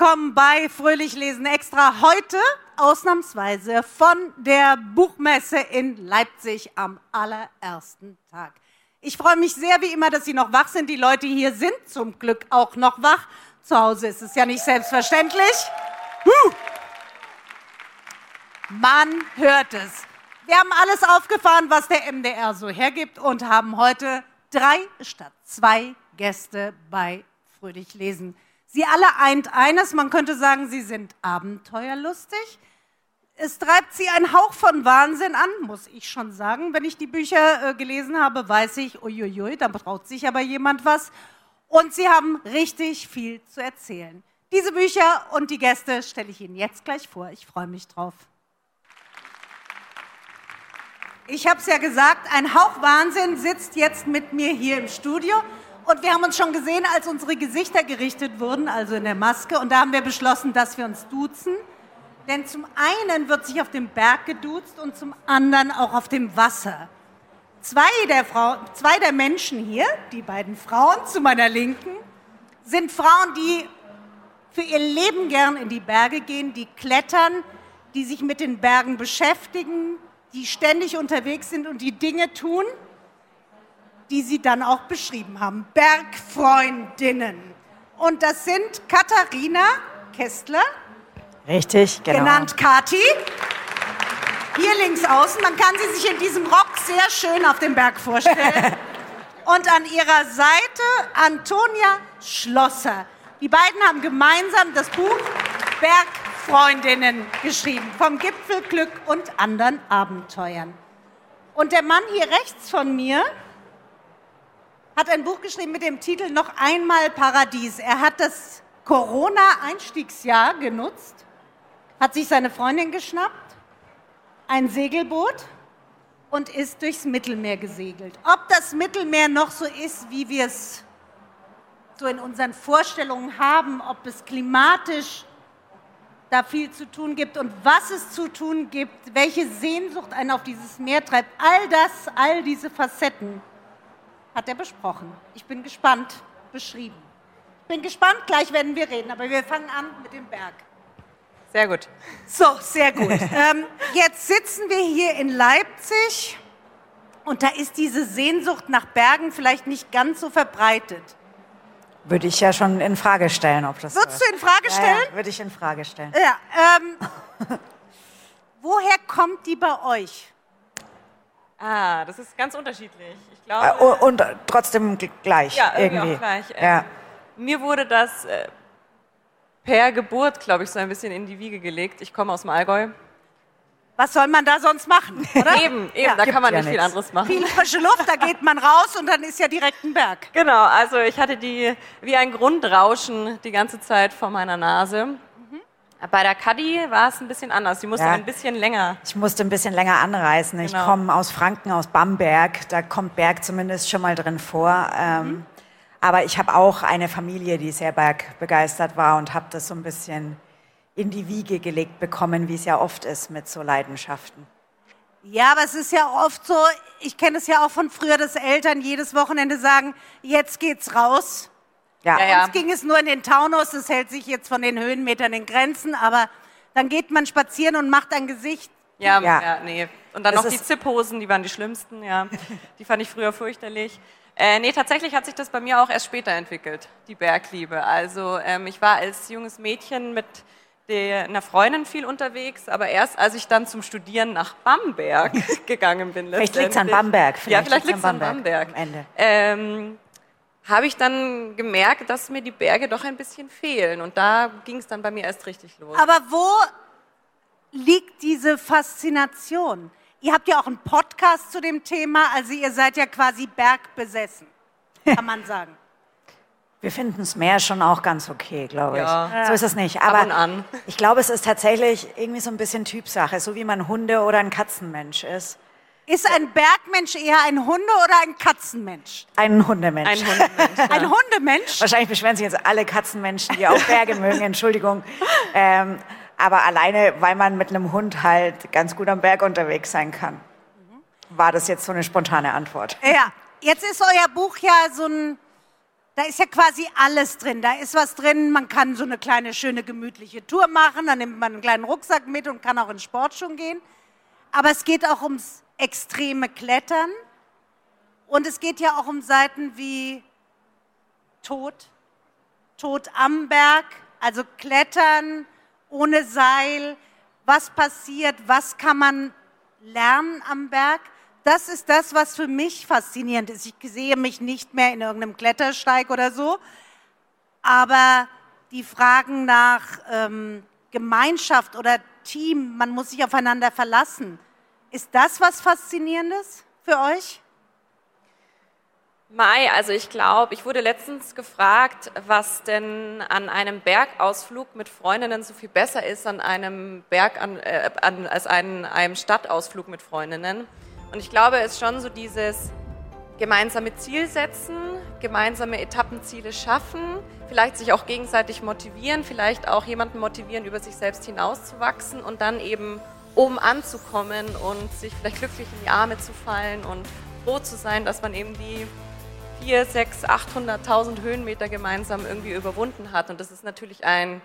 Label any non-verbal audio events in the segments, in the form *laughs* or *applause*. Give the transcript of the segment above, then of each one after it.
willkommen bei Fröhlich Lesen Extra. Heute ausnahmsweise von der Buchmesse in Leipzig am allerersten Tag. Ich freue mich sehr, wie immer, dass Sie noch wach sind. Die Leute hier sind zum Glück auch noch wach. Zu Hause ist es ja nicht selbstverständlich. Huh. Man hört es. Wir haben alles aufgefahren, was der MDR so hergibt und haben heute drei statt zwei Gäste bei Fröhlich Lesen. Sie alle eint eines, man könnte sagen, sie sind abenteuerlustig. Es treibt sie ein Hauch von Wahnsinn an, muss ich schon sagen. Wenn ich die Bücher äh, gelesen habe, weiß ich, uiuiui, da traut sich aber jemand was. Und sie haben richtig viel zu erzählen. Diese Bücher und die Gäste stelle ich Ihnen jetzt gleich vor. Ich freue mich drauf. Ich habe es ja gesagt, ein Hauch Wahnsinn sitzt jetzt mit mir hier im Studio. Und wir haben uns schon gesehen, als unsere Gesichter gerichtet wurden, also in der Maske. Und da haben wir beschlossen, dass wir uns duzen. Denn zum einen wird sich auf dem Berg geduzt und zum anderen auch auf dem Wasser. Zwei der, Frau, zwei der Menschen hier, die beiden Frauen zu meiner Linken, sind Frauen, die für ihr Leben gern in die Berge gehen, die klettern, die sich mit den Bergen beschäftigen, die ständig unterwegs sind und die Dinge tun, die sie dann auch beschrieben haben. Bergfreundinnen. Und das sind Katharina Kästler. Richtig, genau. Genannt Kati. Hier links außen. Man kann sie sich in diesem Rock sehr schön auf dem Berg vorstellen. *laughs* Und an ihrer Seite Antonia Schlosser. Die beiden haben gemeinsam das Buch Bergfreundinnen geschrieben. Vom Gipfelglück und anderen Abenteuern. Und der Mann hier rechts von mir hat ein Buch geschrieben mit dem Titel Noch einmal Paradies. Er hat das Corona-Einstiegsjahr genutzt, hat sich seine Freundin geschnappt, ein Segelboot und ist durchs Mittelmeer gesegelt. Ob das Mittelmeer noch so ist, wie wir es so in unseren Vorstellungen haben, ob es klimatisch da viel zu tun gibt und was es zu tun gibt, welche Sehnsucht einen auf dieses Meer treibt, all das, all diese Facetten hat er besprochen. Ich bin gespannt, beschrieben. Ich bin gespannt, gleich werden wir reden, aber wir fangen an mit dem Berg. Sehr gut. So, sehr gut. *laughs* ähm, jetzt sitzen wir hier in Leipzig und da ist diese Sehnsucht nach Bergen vielleicht nicht ganz so verbreitet. Würde ich ja schon in Frage stellen, ob das. Würdest du in Frage stellen? Ja, ja, würde ich in Frage stellen. Ja. Ähm, *laughs* woher kommt die bei euch? Ah, das ist ganz unterschiedlich. Ich glaube, äh, und, trotzdem gleich. Ja, irgendwie. Auch gleich. Ja. Ähm, mir wurde das äh, per Geburt, glaube ich, so ein bisschen in die Wiege gelegt. Ich komme aus dem Allgäu. Was soll man da sonst machen, oder? eben, eben, ja. da kann man ja nicht viel anderes machen. Viel frische Luft, da geht man raus und dann ist ja direkt ein Berg. Genau, also ich hatte die wie ein Grundrauschen die ganze Zeit vor meiner Nase. Bei der Cuddy war es ein bisschen anders. Sie musste ja. ein bisschen länger. Ich musste ein bisschen länger anreisen. Genau. Ich komme aus Franken, aus Bamberg. Da kommt Berg zumindest schon mal drin vor. Ähm, mhm. Aber ich habe auch eine Familie, die sehr bergbegeistert war und habe das so ein bisschen in die Wiege gelegt bekommen, wie es ja oft ist mit so Leidenschaften. Ja, aber es ist ja oft so, ich kenne es ja auch von früher, dass Eltern jedes Wochenende sagen, jetzt geht's raus ja. ja, ja. Uns ging es nur in den Taunus, das hält sich jetzt von den Höhenmetern in Grenzen, aber dann geht man spazieren und macht ein Gesicht. Ja, ja. ja nee. Und dann das noch die Zipphosen, die waren die schlimmsten, ja. *laughs* die fand ich früher fürchterlich. Äh, nee, tatsächlich hat sich das bei mir auch erst später entwickelt, die Bergliebe. Also ähm, ich war als junges Mädchen mit der, einer Freundin viel unterwegs, aber erst als ich dann zum Studieren nach Bamberg *laughs* gegangen bin. Vielleicht liegt es an Bamberg. Vielleicht ja, vielleicht liegt es an Bamberg. Am Ende. Ähm, habe ich dann gemerkt, dass mir die Berge doch ein bisschen fehlen. Und da ging es dann bei mir erst richtig los. Aber wo liegt diese Faszination? Ihr habt ja auch einen Podcast zu dem Thema, also ihr seid ja quasi bergbesessen, kann man sagen. *laughs* Wir finden das Meer schon auch ganz okay, glaube ich. Ja. So ist es nicht. Aber ich glaube, es ist tatsächlich irgendwie so ein bisschen Typsache, so wie man Hunde- oder ein Katzenmensch ist. Ist ein Bergmensch eher ein Hunde- oder ein Katzenmensch? Ein Hundemensch. Ein Hundemensch. Ja. Ein Hundemensch? Wahrscheinlich beschweren sich jetzt alle Katzenmenschen, die auch Berge mögen, Entschuldigung. Ähm, aber alleine, weil man mit einem Hund halt ganz gut am Berg unterwegs sein kann, war das jetzt so eine spontane Antwort. Ja, jetzt ist euer Buch ja so ein, da ist ja quasi alles drin. Da ist was drin, man kann so eine kleine, schöne, gemütliche Tour machen, dann nimmt man einen kleinen Rucksack mit und kann auch in Sportschuhen gehen. Aber es geht auch ums extreme Klettern und es geht ja auch um Seiten wie Tod, Tod am Berg, also Klettern ohne Seil. Was passiert? Was kann man lernen am Berg? Das ist das, was für mich faszinierend ist. Ich sehe mich nicht mehr in irgendeinem Klettersteig oder so, aber die Fragen nach ähm, Gemeinschaft oder Team, man muss sich aufeinander verlassen. Ist das was Faszinierendes für euch? Mai, also ich glaube, ich wurde letztens gefragt, was denn an einem Bergausflug mit Freundinnen so viel besser ist an einem Berg an, äh, an, als an einem Stadtausflug mit Freundinnen. Und ich glaube, es ist schon so dieses gemeinsame Ziel setzen, gemeinsame Etappenziele schaffen, vielleicht sich auch gegenseitig motivieren, vielleicht auch jemanden motivieren, über sich selbst hinauszuwachsen und dann eben oben anzukommen und sich vielleicht glücklich in die Arme zu fallen und froh zu sein, dass man eben die 4, 6, 800.000 Höhenmeter gemeinsam irgendwie überwunden hat. Und das ist natürlich ein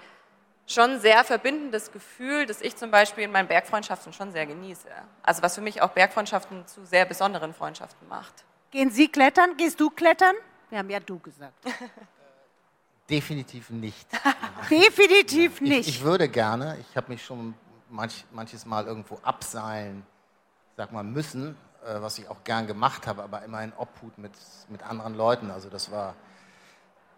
schon sehr verbindendes Gefühl, das ich zum Beispiel in meinen Bergfreundschaften schon sehr genieße. Also was für mich auch Bergfreundschaften zu sehr besonderen Freundschaften macht. Gehen Sie klettern? Gehst du klettern? Wir haben ja du gesagt. *laughs* Definitiv nicht. *laughs* Definitiv nicht. Ich, ich, würde gerne, ich habe mich schon manch, manches Mal irgendwo abseilen, sag mal, müssen, äh, was ich auch gern gemacht habe, aber immer in Obhut mit, mit anderen Leuten. Also das war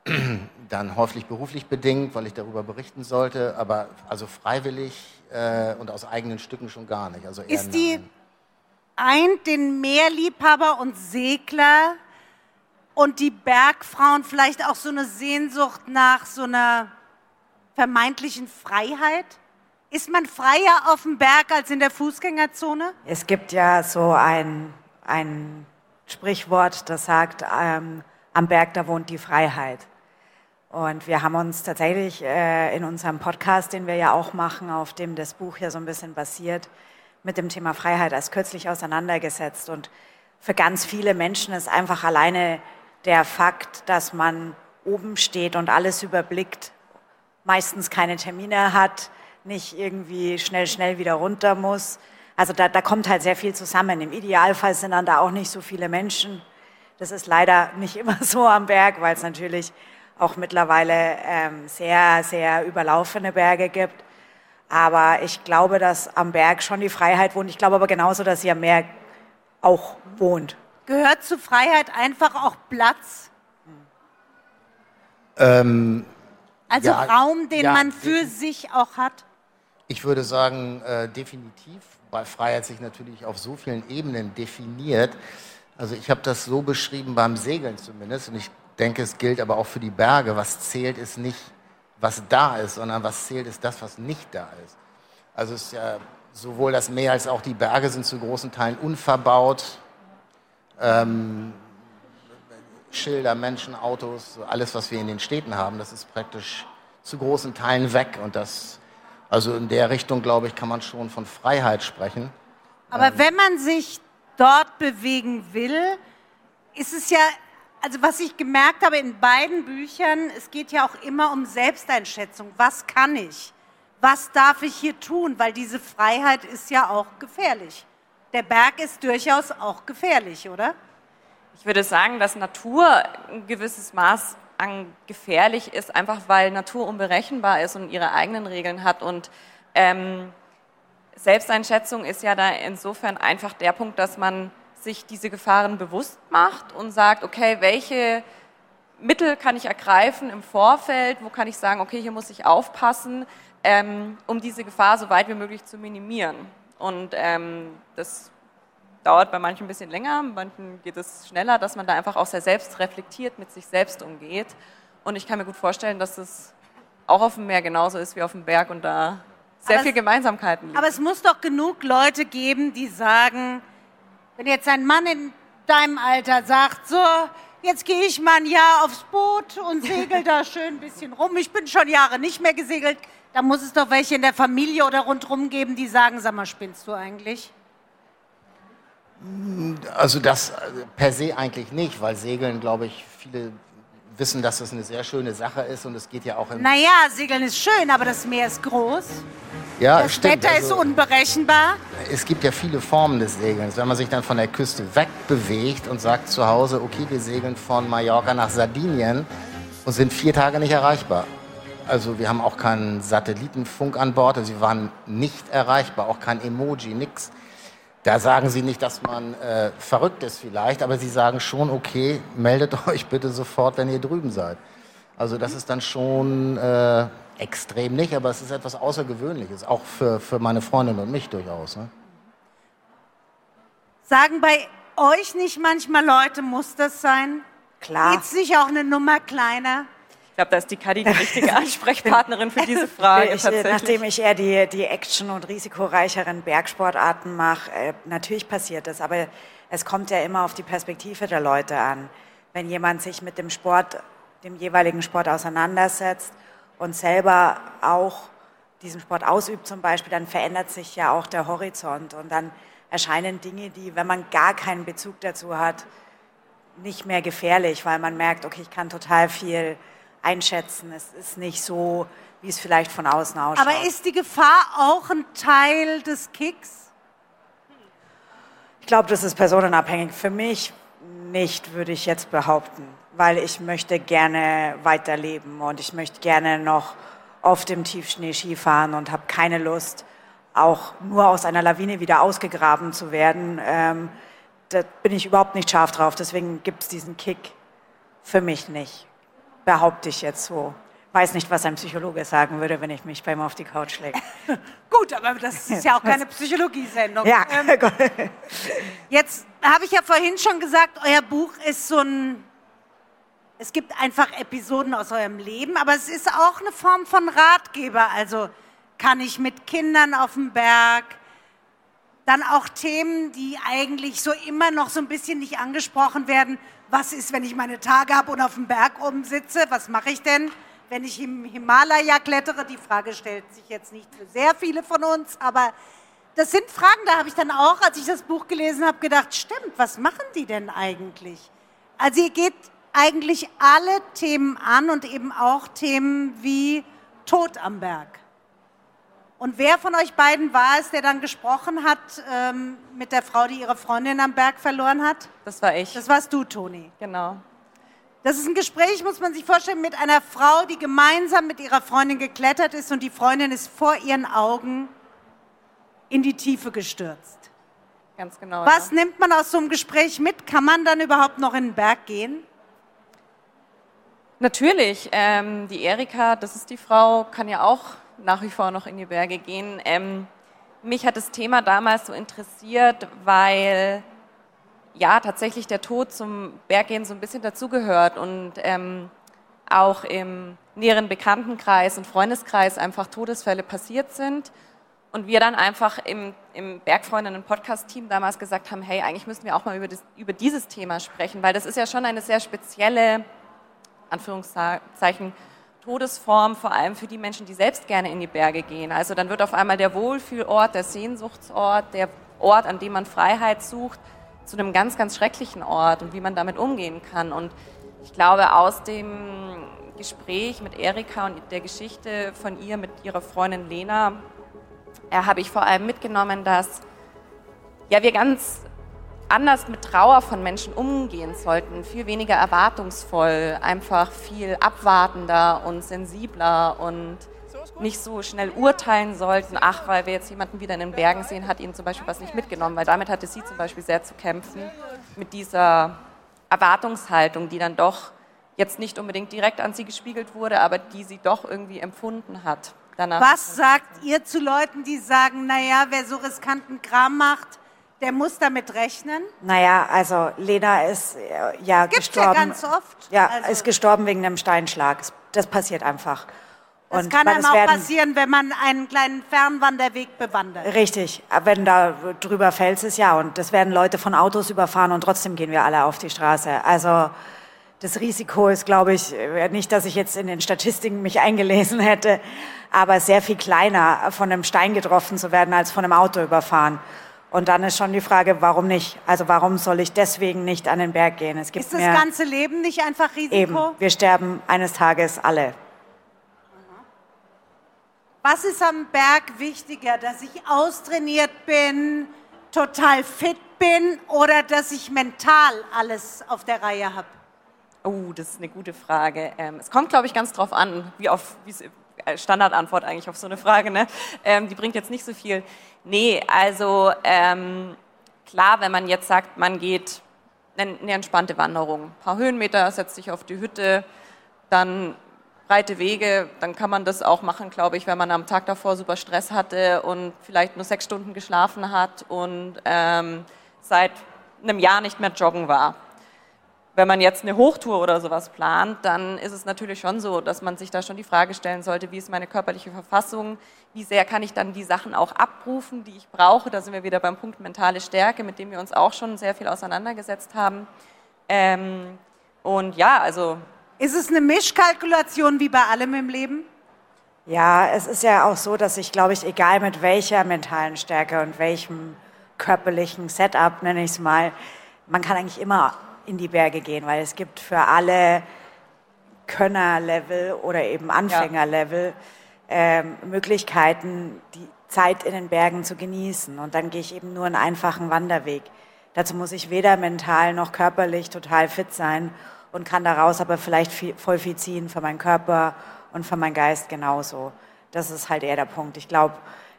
*clears throat* dann häufig beruflich bedingt, weil ich darüber berichten sollte, aber also freiwillig äh, und aus eigenen Stücken schon gar nicht. Also Ist die eint den Meerliebhaber und Segler und die Bergfrauen vielleicht auch so eine Sehnsucht nach so einer vermeintlichen Freiheit? Ist man freier auf dem Berg als in der Fußgängerzone? Es gibt ja so ein, ein Sprichwort, das sagt, ähm, am Berg, da wohnt die Freiheit. Und wir haben uns tatsächlich äh, in unserem Podcast, den wir ja auch machen, auf dem das Buch ja so ein bisschen basiert, mit dem Thema Freiheit als kürzlich auseinandergesetzt. Und für ganz viele Menschen ist einfach alleine der Fakt, dass man oben steht und alles überblickt, meistens keine Termine hat, nicht irgendwie schnell, schnell wieder runter muss. Also da, da kommt halt sehr viel zusammen. Im Idealfall sind dann da auch nicht so viele Menschen. Das ist leider nicht *laughs* immer so am Berg, weil es natürlich auch mittlerweile ähm, sehr, sehr überlaufene Berge gibt. Aber ich glaube, dass am Berg schon die Freiheit wohnt. Ich glaube aber genauso, dass sie am Meer auch wohnt. Gehört zu Freiheit einfach auch Platz? Ähm, also ja, Raum, den ja, man für sich auch hat? Ich würde sagen, äh, definitiv, weil Freiheit sich natürlich auf so vielen Ebenen definiert. Also ich habe das so beschrieben beim Segeln zumindest und ich denke, es gilt aber auch für die Berge. Was zählt, ist nicht, was da ist, sondern was zählt, ist das, was nicht da ist. Also es ist ja sowohl das Meer als auch die Berge sind zu großen Teilen unverbaut. Ähm, Schilder, Menschen, Autos, alles, was wir in den Städten haben, das ist praktisch zu großen Teilen weg. Und das, also in der Richtung, glaube ich, kann man schon von Freiheit sprechen. Aber ähm, wenn man sich dort bewegen will, ist es ja also was ich gemerkt habe in beiden Büchern, es geht ja auch immer um Selbsteinschätzung. Was kann ich? Was darf ich hier tun? Weil diese Freiheit ist ja auch gefährlich. Der Berg ist durchaus auch gefährlich, oder? Ich würde sagen, dass Natur ein gewisses Maß gefährlich ist, einfach weil Natur unberechenbar ist und ihre eigenen Regeln hat. Und ähm, Selbsteinschätzung ist ja da insofern einfach der Punkt, dass man sich diese Gefahren bewusst macht und sagt, okay, welche Mittel kann ich ergreifen im Vorfeld, wo kann ich sagen, okay, hier muss ich aufpassen, ähm, um diese Gefahr so weit wie möglich zu minimieren. Und ähm, das dauert bei manchen ein bisschen länger, bei manchen geht es schneller, dass man da einfach auch sehr selbst reflektiert mit sich selbst umgeht. Und ich kann mir gut vorstellen, dass es auch auf dem Meer genauso ist wie auf dem Berg und da sehr aber viel Gemeinsamkeiten liegen. Aber es muss doch genug Leute geben, die sagen, wenn jetzt ein Mann in deinem Alter sagt, so, jetzt gehe ich mal ein Jahr aufs Boot und segel da schön ein bisschen rum. Ich bin schon Jahre nicht mehr gesegelt. Da muss es doch welche in der Familie oder rundherum geben, die sagen, sag mal, spinnst du eigentlich? Also das per se eigentlich nicht, weil Segeln, glaube ich, viele wissen, dass das eine sehr schöne Sache ist und es geht ja auch im... Naja, Segeln ist schön, aber das Meer ist groß. Ja, das stimmt. Wetter also, ist unberechenbar. Es gibt ja viele Formen des Segelns. Wenn man sich dann von der Küste wegbewegt und sagt zu Hause, okay, wir segeln von Mallorca nach Sardinien und sind vier Tage nicht erreichbar. Also wir haben auch keinen Satellitenfunk an Bord, also wir waren nicht erreichbar, auch kein Emoji, nix. Da sagen sie nicht, dass man äh, verrückt ist vielleicht, aber sie sagen schon, okay, meldet *laughs* euch bitte sofort, wenn ihr drüben seid. Also das ist dann schon äh, extrem nicht, aber es ist etwas Außergewöhnliches, auch für, für meine Freundin und mich durchaus. Ne? Sagen bei euch nicht manchmal Leute, muss das sein? Klar. Geht's nicht auch eine Nummer kleiner? Ich glaube, da ist die Kadi die *laughs* richtige Ansprechpartnerin für diese Frage. Ich, nachdem ich eher die, die Action- und risikoreicheren Bergsportarten mache, äh, natürlich passiert das, aber es kommt ja immer auf die Perspektive der Leute an. Wenn jemand sich mit dem Sport, dem jeweiligen Sport auseinandersetzt und selber auch diesen Sport ausübt zum Beispiel, dann verändert sich ja auch der Horizont und dann erscheinen Dinge, die, wenn man gar keinen Bezug dazu hat, nicht mehr gefährlich, weil man merkt, okay, ich kann total viel einschätzen. Es ist nicht so, wie es vielleicht von außen ausschaut. Aber ist die Gefahr auch ein Teil des Kicks? Ich glaube, das ist personenabhängig. Für mich nicht, würde ich jetzt behaupten, weil ich möchte gerne weiterleben und ich möchte gerne noch oft im Tiefschnee Skifahren und habe keine Lust, auch nur aus einer Lawine wieder ausgegraben zu werden. Ähm, da bin ich überhaupt nicht scharf drauf. Deswegen gibt es diesen Kick für mich nicht behaupte ich jetzt so. Weiß nicht, was ein Psychologe sagen würde, wenn ich mich bei ihm auf die Couch lege. *laughs* Gut, aber das ist ja auch keine *laughs* Psychologiesendung. Ja. Ähm, *laughs* jetzt habe ich ja vorhin schon gesagt, euer Buch ist so ein. Es gibt einfach Episoden aus eurem Leben, aber es ist auch eine Form von Ratgeber. Also kann ich mit Kindern auf dem Berg, dann auch Themen, die eigentlich so immer noch so ein bisschen nicht angesprochen werden. Was ist, wenn ich meine Tage habe und auf dem Berg oben sitze? Was mache ich denn, wenn ich im Himalaya klettere? Die Frage stellt sich jetzt nicht für sehr viele von uns, aber das sind Fragen, da habe ich dann auch, als ich das Buch gelesen habe, gedacht, stimmt, was machen die denn eigentlich? Also ihr geht eigentlich alle Themen an und eben auch Themen wie Tod am Berg. Und wer von euch beiden war es, der dann gesprochen hat ähm, mit der Frau, die ihre Freundin am Berg verloren hat? Das war ich. Das warst du, Toni. Genau. Das ist ein Gespräch, muss man sich vorstellen, mit einer Frau, die gemeinsam mit ihrer Freundin geklettert ist und die Freundin ist vor ihren Augen in die Tiefe gestürzt. Ganz genau. Was ja. nimmt man aus so einem Gespräch mit? Kann man dann überhaupt noch in den Berg gehen? Natürlich. Ähm, die Erika, das ist die Frau, kann ja auch nach wie vor noch in die Berge gehen. Ähm, mich hat das Thema damals so interessiert, weil ja tatsächlich der Tod zum Berggehen so ein bisschen dazugehört und ähm, auch im näheren Bekanntenkreis und Freundeskreis einfach Todesfälle passiert sind. Und wir dann einfach im, im Bergfreundinnen-Podcast-Team damals gesagt haben, hey, eigentlich müssen wir auch mal über, das, über dieses Thema sprechen, weil das ist ja schon eine sehr spezielle, Anführungszeichen, Todesform, vor allem für die Menschen, die selbst gerne in die Berge gehen. Also dann wird auf einmal der Wohlfühlort, der Sehnsuchtsort, der Ort, an dem man Freiheit sucht, zu einem ganz, ganz schrecklichen Ort und wie man damit umgehen kann. Und ich glaube, aus dem Gespräch mit Erika und der Geschichte von ihr mit ihrer Freundin Lena, äh, habe ich vor allem mitgenommen, dass ja, wir ganz anders mit Trauer von Menschen umgehen sollten, viel weniger erwartungsvoll, einfach viel abwartender und sensibler und nicht so schnell urteilen sollten, ach, weil wir jetzt jemanden wieder in den Bergen sehen, hat ihnen zum Beispiel was nicht mitgenommen, weil damit hatte sie zum Beispiel sehr zu kämpfen, mit dieser Erwartungshaltung, die dann doch jetzt nicht unbedingt direkt an sie gespiegelt wurde, aber die sie doch irgendwie empfunden hat. Danach was sagt ihr zu Leuten, die sagen, naja, wer so riskanten Kram macht, der muss damit rechnen? Naja, also Lena ist äh, ja Gibt's gestorben. ja ganz oft. Ja, also ist gestorben wegen einem Steinschlag. Das passiert einfach. Das und kann einem auch passieren, wenn man einen kleinen Fernwanderweg bewandert. Richtig, wenn da drüber fällt es ja. Und das werden Leute von Autos überfahren und trotzdem gehen wir alle auf die Straße. Also das Risiko ist, glaube ich, äh, nicht, dass ich jetzt in den Statistiken mich *laughs* eingelesen hätte, aber sehr viel kleiner, von einem Stein getroffen zu werden, als von einem Auto überfahren. Und dann ist schon die Frage, warum nicht? Also warum soll ich deswegen nicht an den Berg gehen? Es gibt ist das ganze Leben nicht einfach Risiko? Eben, wir sterben eines Tages alle. Was ist am Berg wichtiger, dass ich austrainiert bin, total fit bin oder dass ich mental alles auf der Reihe habe? Oh, das ist eine gute Frage. Ähm, es kommt, glaube ich, ganz drauf an, wie auf wie äh, Standardantwort eigentlich auf so eine Frage. Ne? Ähm, die bringt jetzt nicht so viel. Nee, also ähm, klar, wenn man jetzt sagt, man geht eine, eine entspannte Wanderung, ein paar Höhenmeter, setzt sich auf die Hütte, dann breite Wege, dann kann man das auch machen, glaube ich, wenn man am Tag davor super Stress hatte und vielleicht nur sechs Stunden geschlafen hat und ähm, seit einem Jahr nicht mehr joggen war. Wenn man jetzt eine Hochtour oder sowas plant, dann ist es natürlich schon so, dass man sich da schon die Frage stellen sollte, wie ist meine körperliche Verfassung, wie sehr kann ich dann die Sachen auch abrufen, die ich brauche. Da sind wir wieder beim Punkt mentale Stärke, mit dem wir uns auch schon sehr viel auseinandergesetzt haben. Ähm, und ja, also. Ist es eine Mischkalkulation wie bei allem im Leben? Ja, es ist ja auch so, dass ich, glaube ich, egal mit welcher mentalen Stärke und welchem körperlichen Setup, nenne ich es mal, man kann eigentlich immer in die Berge gehen, weil es gibt für alle Könnerlevel oder eben Anfängerlevel ähm, Möglichkeiten, die Zeit in den Bergen zu genießen. Und dann gehe ich eben nur einen einfachen Wanderweg. Dazu muss ich weder mental noch körperlich total fit sein und kann daraus aber vielleicht viel, voll viel ziehen für meinen Körper und für meinen Geist genauso. Das ist halt eher der Punkt. Ich glaube,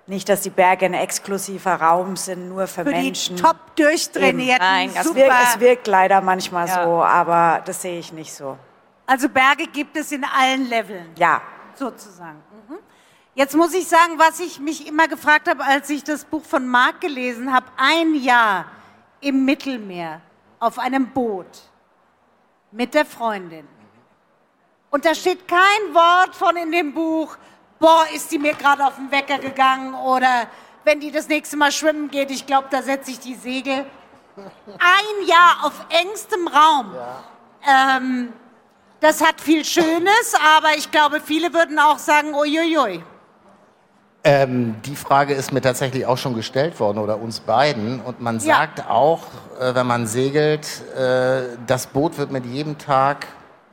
nicht, dass die Berge ein exklusiver Raum sind, nur für, für Menschen. Die top durchtrainierten. Nein, es wirkt, es wirkt, leider manchmal ja. so, aber das sehe ich nicht so. Also Berge gibt es in allen Leveln. Ja. Sozusagen. Mhm. Jetzt muss ich sagen, was ich mich immer gefragt habe, als ich das Buch von Marc gelesen habe, ein Jahr im Mittelmeer auf einem Boot mit der Freundin. Und da steht kein Wort von in dem Buch, boah, ist die mir gerade auf den Wecker gegangen oder wenn die das nächste Mal schwimmen geht, ich glaube, da setze ich die Segel. Ein Jahr auf engstem Raum. Ja. Ähm, das hat viel Schönes, aber ich glaube, viele würden auch sagen, uiuiui. Ähm, die Frage ist mir tatsächlich auch schon gestellt worden oder uns beiden. Und man sagt ja. auch, äh, wenn man segelt, äh, das Boot wird mit jedem Tag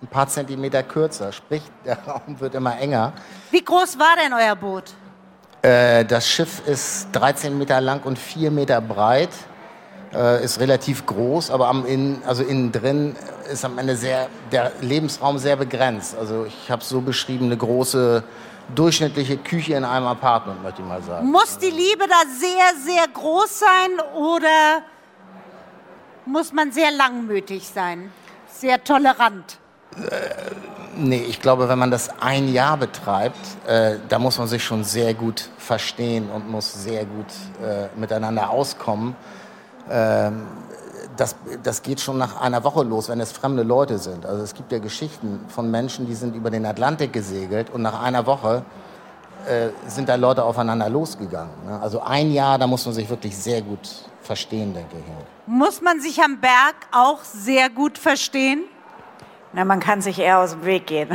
ein paar Zentimeter kürzer, sprich *laughs* der Raum wird immer enger. Wie groß war denn euer Boot? Äh, das Schiff ist 13 Meter lang und 4 Meter breit, äh, ist relativ groß, aber am innen, also innen drin ist am Ende sehr, der Lebensraum sehr begrenzt. Also ich habe so beschrieben, eine große durchschnittliche Küche in einem Apartment, möchte ich mal sagen. Muss die Liebe da sehr, sehr groß sein oder muss man sehr langmütig sein, sehr tolerant? Äh, nee, ich glaube, wenn man das ein Jahr betreibt, äh, da muss man sich schon sehr gut verstehen und muss sehr gut äh, miteinander auskommen. Ähm, das, das geht schon nach einer Woche los, wenn es fremde Leute sind. Also es gibt ja Geschichten von Menschen, die sind über den Atlantik gesegelt und nach einer Woche äh, sind da Leute aufeinander losgegangen. Ne? Also ein Jahr, da muss man sich wirklich sehr gut verstehen, denke ich. Muss man sich am Berg auch sehr gut verstehen? Na, man kann sich eher aus dem Weg gehen.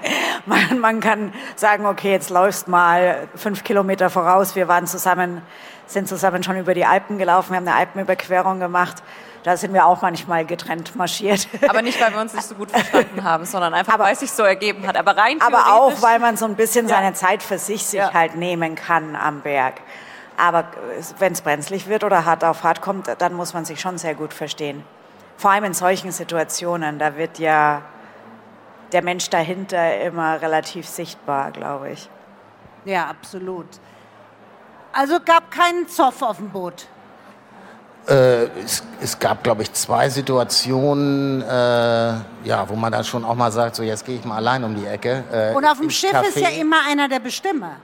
*laughs* man, man, kann sagen, okay, jetzt läufst mal fünf Kilometer voraus. Wir waren zusammen, sind zusammen schon über die Alpen gelaufen. Wir haben eine Alpenüberquerung gemacht. Da sind wir auch manchmal getrennt marschiert. Aber nicht, weil wir uns nicht so gut verstanden haben, sondern einfach, aber, weil es sich so ergeben hat. Aber rein Aber auch, weil man so ein bisschen ja. seine Zeit für sich sich ja. halt nehmen kann am Berg. Aber wenn es brenzlig wird oder hart auf hart kommt, dann muss man sich schon sehr gut verstehen vor allem in solchen Situationen, da wird ja der Mensch dahinter immer relativ sichtbar, glaube ich. Ja, absolut. Also gab keinen Zoff auf dem Boot. Äh, es, es, gab, glaube ich, zwei Situationen, äh, ja, wo man dann schon auch mal sagt, so jetzt gehe ich mal allein um die Ecke. Äh, Und auf dem Schiff Café. ist ja immer einer der Bestimmer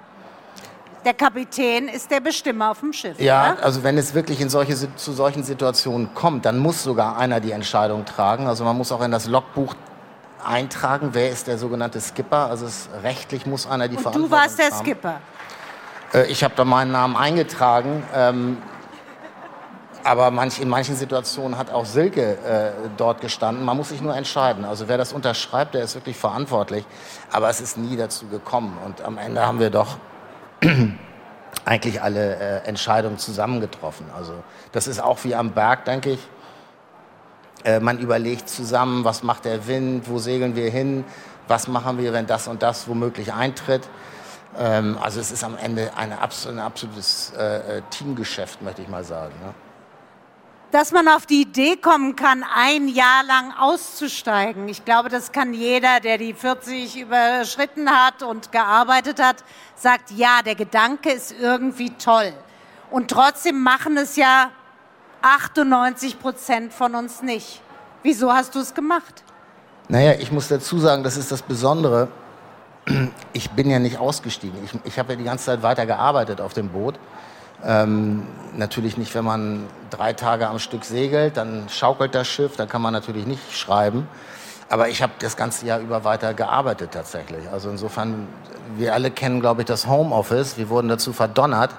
der Kapitän ist der Bestimmer auf dem Schiff. Ja, oder? also wenn es wirklich in solche, zu solchen Situationen kommt, dann muss sogar einer die Entscheidung tragen. Also man muss auch in das Logbuch eintragen, wer ist der sogenannte Skipper. Also es, rechtlich muss einer die Und Verantwortung du warst der haben. Skipper? Äh, ich habe da meinen Namen eingetragen. Ähm, aber manch, in manchen Situationen hat auch Silke äh, dort gestanden. Man muss sich nur entscheiden. Also wer das unterschreibt, der ist wirklich verantwortlich. Aber es ist nie dazu gekommen. Und am Ende haben wir doch *clears throat* eigentlich alle äh, Entscheidungen zusammengetroffen. Also das ist auch wie am Berg, denke ich. Äh, man überlegt zusammen, was macht der Wind, wo segeln wir hin, was machen wir, wenn das und das womöglich eintritt. Ähm, also es ist am Ende eine, ein absolutes äh, äh, Teamgeschäft, möchte ich mal sagen. Ne? Dass man auf die Idee kommen kann, ein Jahr lang auszusteigen. Ich glaube, das kann jeder, der die 40 überschritten hat und gearbeitet hat, sagt, ja, der Gedanke ist irgendwie toll. Und trotzdem machen es ja 98 Prozent von uns nicht. Wieso hast du es gemacht? Naja, ich muss dazu sagen, das ist das Besondere. Ich bin ja nicht ausgestiegen. Ich, ich habe ja die ganze Zeit weiter gearbeitet auf dem Boot. Ähm, natürlich nicht, wenn man drei Tage am Stück segelt, dann schaukelt das Schiff, dann kann man natürlich nicht schreiben. Aber ich habe das ganze Jahr über weiter gearbeitet tatsächlich. Also insofern, wir alle kennen, glaube ich, das Homeoffice. Wir wurden dazu verdonnert.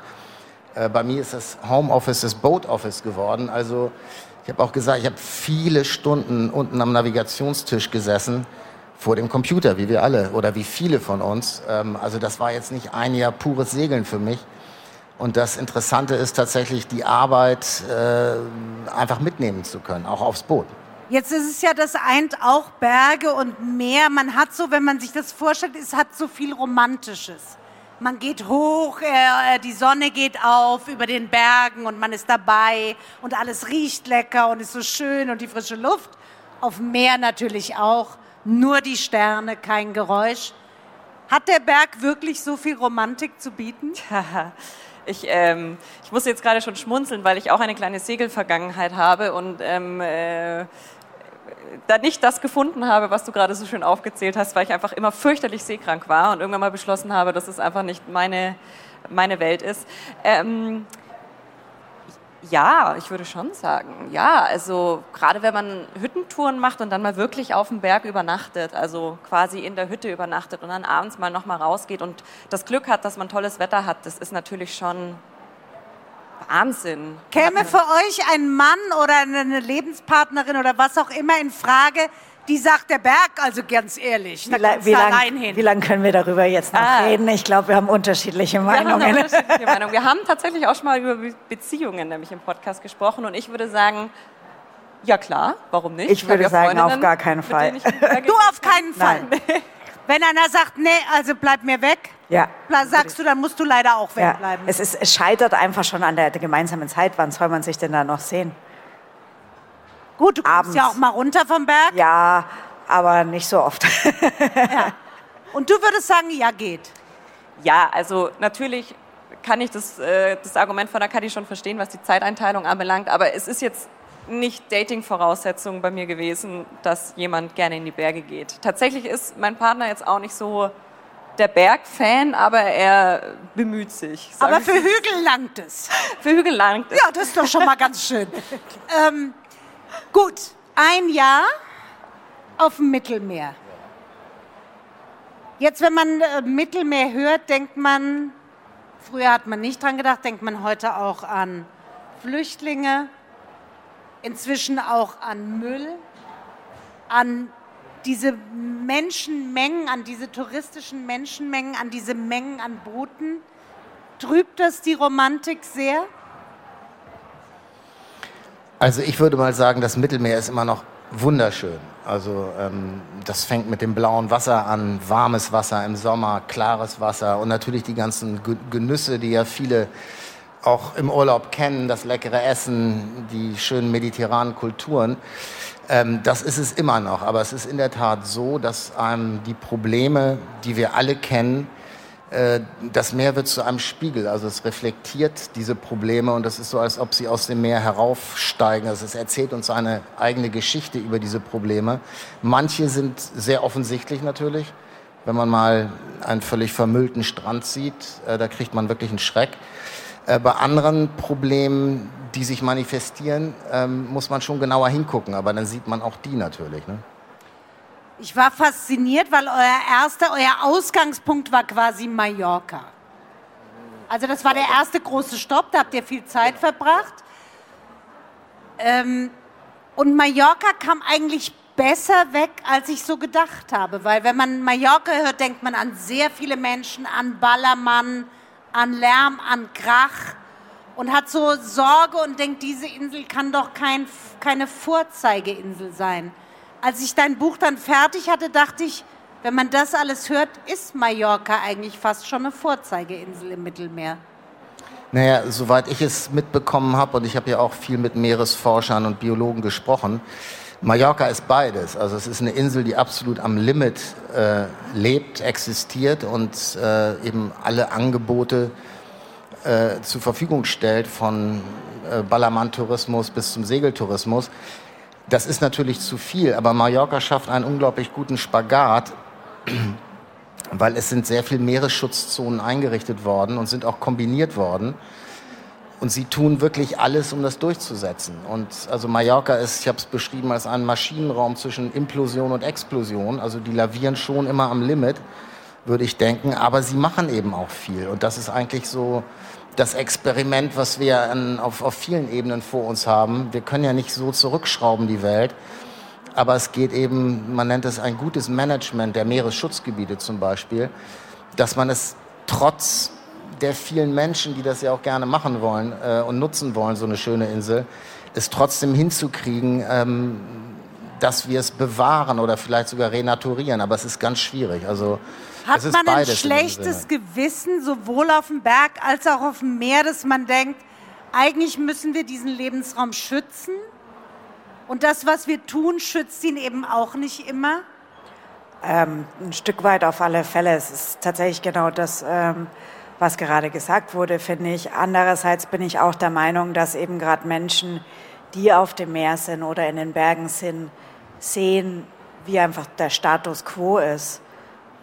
Äh, bei mir ist das Homeoffice das Boat Office geworden. Also ich habe auch gesagt, ich habe viele Stunden unten am Navigationstisch gesessen vor dem Computer, wie wir alle oder wie viele von uns. Ähm, also das war jetzt nicht ein Jahr pures Segeln für mich. Und das Interessante ist tatsächlich, die Arbeit äh, einfach mitnehmen zu können, auch aufs Boot. Jetzt ist es ja, das eint auch Berge und Meer. Man hat so, wenn man sich das vorstellt, es hat so viel Romantisches. Man geht hoch, äh, die Sonne geht auf über den Bergen und man ist dabei und alles riecht lecker und ist so schön und die frische Luft. Auf dem Meer natürlich auch, nur die Sterne, kein Geräusch. Hat der Berg wirklich so viel Romantik zu bieten? *laughs* Ich, ähm, ich muss jetzt gerade schon schmunzeln, weil ich auch eine kleine Segelvergangenheit habe und ähm, äh, da nicht das gefunden habe, was du gerade so schön aufgezählt hast, weil ich einfach immer fürchterlich seekrank war und irgendwann mal beschlossen habe, dass es einfach nicht meine, meine Welt ist. Ähm, ja, ich würde schon sagen, ja. Also gerade wenn man Hüttentouren macht und dann mal wirklich auf dem Berg übernachtet, also quasi in der Hütte übernachtet und dann abends mal noch mal rausgeht und das Glück hat, dass man tolles Wetter hat, das ist natürlich schon Wahnsinn. Käme für euch ein Mann oder eine Lebenspartnerin oder was auch immer in Frage, die sagt der Berg, also ganz ehrlich. Wie, la wie lange lang können wir darüber jetzt noch ah. reden? Ich glaube, wir haben unterschiedliche Meinungen. Wir haben, unterschiedliche Meinungen. wir haben tatsächlich auch schon mal über Beziehungen nämlich im Podcast gesprochen und ich würde sagen, ja klar, warum nicht? Ich würde sagen, auf gar keinen Fall. *laughs* Du auf keinen Fall. *laughs* Wenn einer sagt, nee, also bleib mir weg, ja. sagst du, dann musst du leider auch wegbleiben. Ja. Es, ist, es scheitert einfach schon an der gemeinsamen Zeit. Wann soll man sich denn da noch sehen? Gut, du kommst Abends. ja auch mal runter vom Berg. Ja, aber nicht so oft. *laughs* ja. Und du würdest sagen, ja, geht. Ja, also natürlich kann ich das, äh, das Argument von der Kadi schon verstehen, was die Zeiteinteilung anbelangt, aber es ist jetzt nicht Dating-Voraussetzung bei mir gewesen, dass jemand gerne in die Berge geht. Tatsächlich ist mein Partner jetzt auch nicht so der Bergfan, aber er bemüht sich. Aber für Hügel langt es. *laughs* für Hügel langt es. Ja, das ist doch schon mal ganz schön. *laughs* ähm, Gut, ein Jahr auf dem Mittelmeer. Jetzt, wenn man äh, Mittelmeer hört, denkt man, früher hat man nicht dran gedacht, denkt man heute auch an Flüchtlinge, inzwischen auch an Müll, an diese Menschenmengen, an diese touristischen Menschenmengen, an diese Mengen an Booten. Trübt das die Romantik sehr? Also ich würde mal sagen, das Mittelmeer ist immer noch wunderschön. Also ähm, das fängt mit dem blauen Wasser an, warmes Wasser im Sommer, klares Wasser und natürlich die ganzen Genüsse, die ja viele auch im Urlaub kennen, das leckere Essen, die schönen mediterranen Kulturen. Ähm, das ist es immer noch. Aber es ist in der Tat so, dass einem die Probleme, die wir alle kennen, das Meer wird zu einem Spiegel, also es reflektiert diese Probleme und das ist so, als ob sie aus dem Meer heraufsteigen. Also es erzählt uns eine eigene Geschichte über diese Probleme. Manche sind sehr offensichtlich natürlich. Wenn man mal einen völlig vermüllten Strand sieht, äh, da kriegt man wirklich einen Schreck. Äh, bei anderen Problemen, die sich manifestieren, ähm, muss man schon genauer hingucken, aber dann sieht man auch die natürlich. Ne? Ich war fasziniert, weil euer erster, euer Ausgangspunkt war quasi Mallorca. Also das war der erste große Stopp, da habt ihr viel Zeit verbracht. Ähm, und Mallorca kam eigentlich besser weg, als ich so gedacht habe. Weil wenn man Mallorca hört, denkt man an sehr viele Menschen, an Ballermann, an Lärm, an Krach und hat so Sorge und denkt, diese Insel kann doch kein, keine Vorzeigeinsel sein. Als ich dein Buch dann fertig hatte, dachte ich, wenn man das alles hört, ist Mallorca eigentlich fast schon eine Vorzeigeinsel im Mittelmeer. Naja, soweit ich es mitbekommen habe, und ich habe ja auch viel mit Meeresforschern und Biologen gesprochen, Mallorca ist beides. Also es ist eine Insel, die absolut am Limit äh, lebt, existiert und äh, eben alle Angebote äh, zur Verfügung stellt, von äh, Ballermann-Tourismus bis zum Segeltourismus. Das ist natürlich zu viel, aber Mallorca schafft einen unglaublich guten Spagat, *clears throat* weil es sind sehr viele Meeresschutzzonen eingerichtet worden und sind auch kombiniert worden. Und sie tun wirklich alles, um das durchzusetzen. Und also Mallorca ist, ich habe es beschrieben, als ein Maschinenraum zwischen Implosion und Explosion. Also die lavieren schon immer am Limit, würde ich denken. Aber sie machen eben auch viel. Und das ist eigentlich so das Experiment, was wir an, auf, auf vielen Ebenen vor uns haben. Wir können ja nicht so zurückschrauben, die Welt. Aber es geht eben, man nennt es ein gutes Management der Meeresschutzgebiete zum Beispiel, dass man es trotz der vielen Menschen, die das ja auch gerne machen wollen äh, und nutzen wollen, so eine schöne Insel, es trotzdem hinzukriegen, ähm, dass wir es bewahren oder vielleicht sogar renaturieren. Aber es ist ganz schwierig. Also hat man ein schlechtes Gewissen, sowohl auf dem Berg als auch auf dem Meer, dass man denkt, eigentlich müssen wir diesen Lebensraum schützen? Und das, was wir tun, schützt ihn eben auch nicht immer? Ähm, ein Stück weit auf alle Fälle. Es ist tatsächlich genau das, ähm, was gerade gesagt wurde, finde ich. Andererseits bin ich auch der Meinung, dass eben gerade Menschen, die auf dem Meer sind oder in den Bergen sind, sehen, wie einfach der Status quo ist,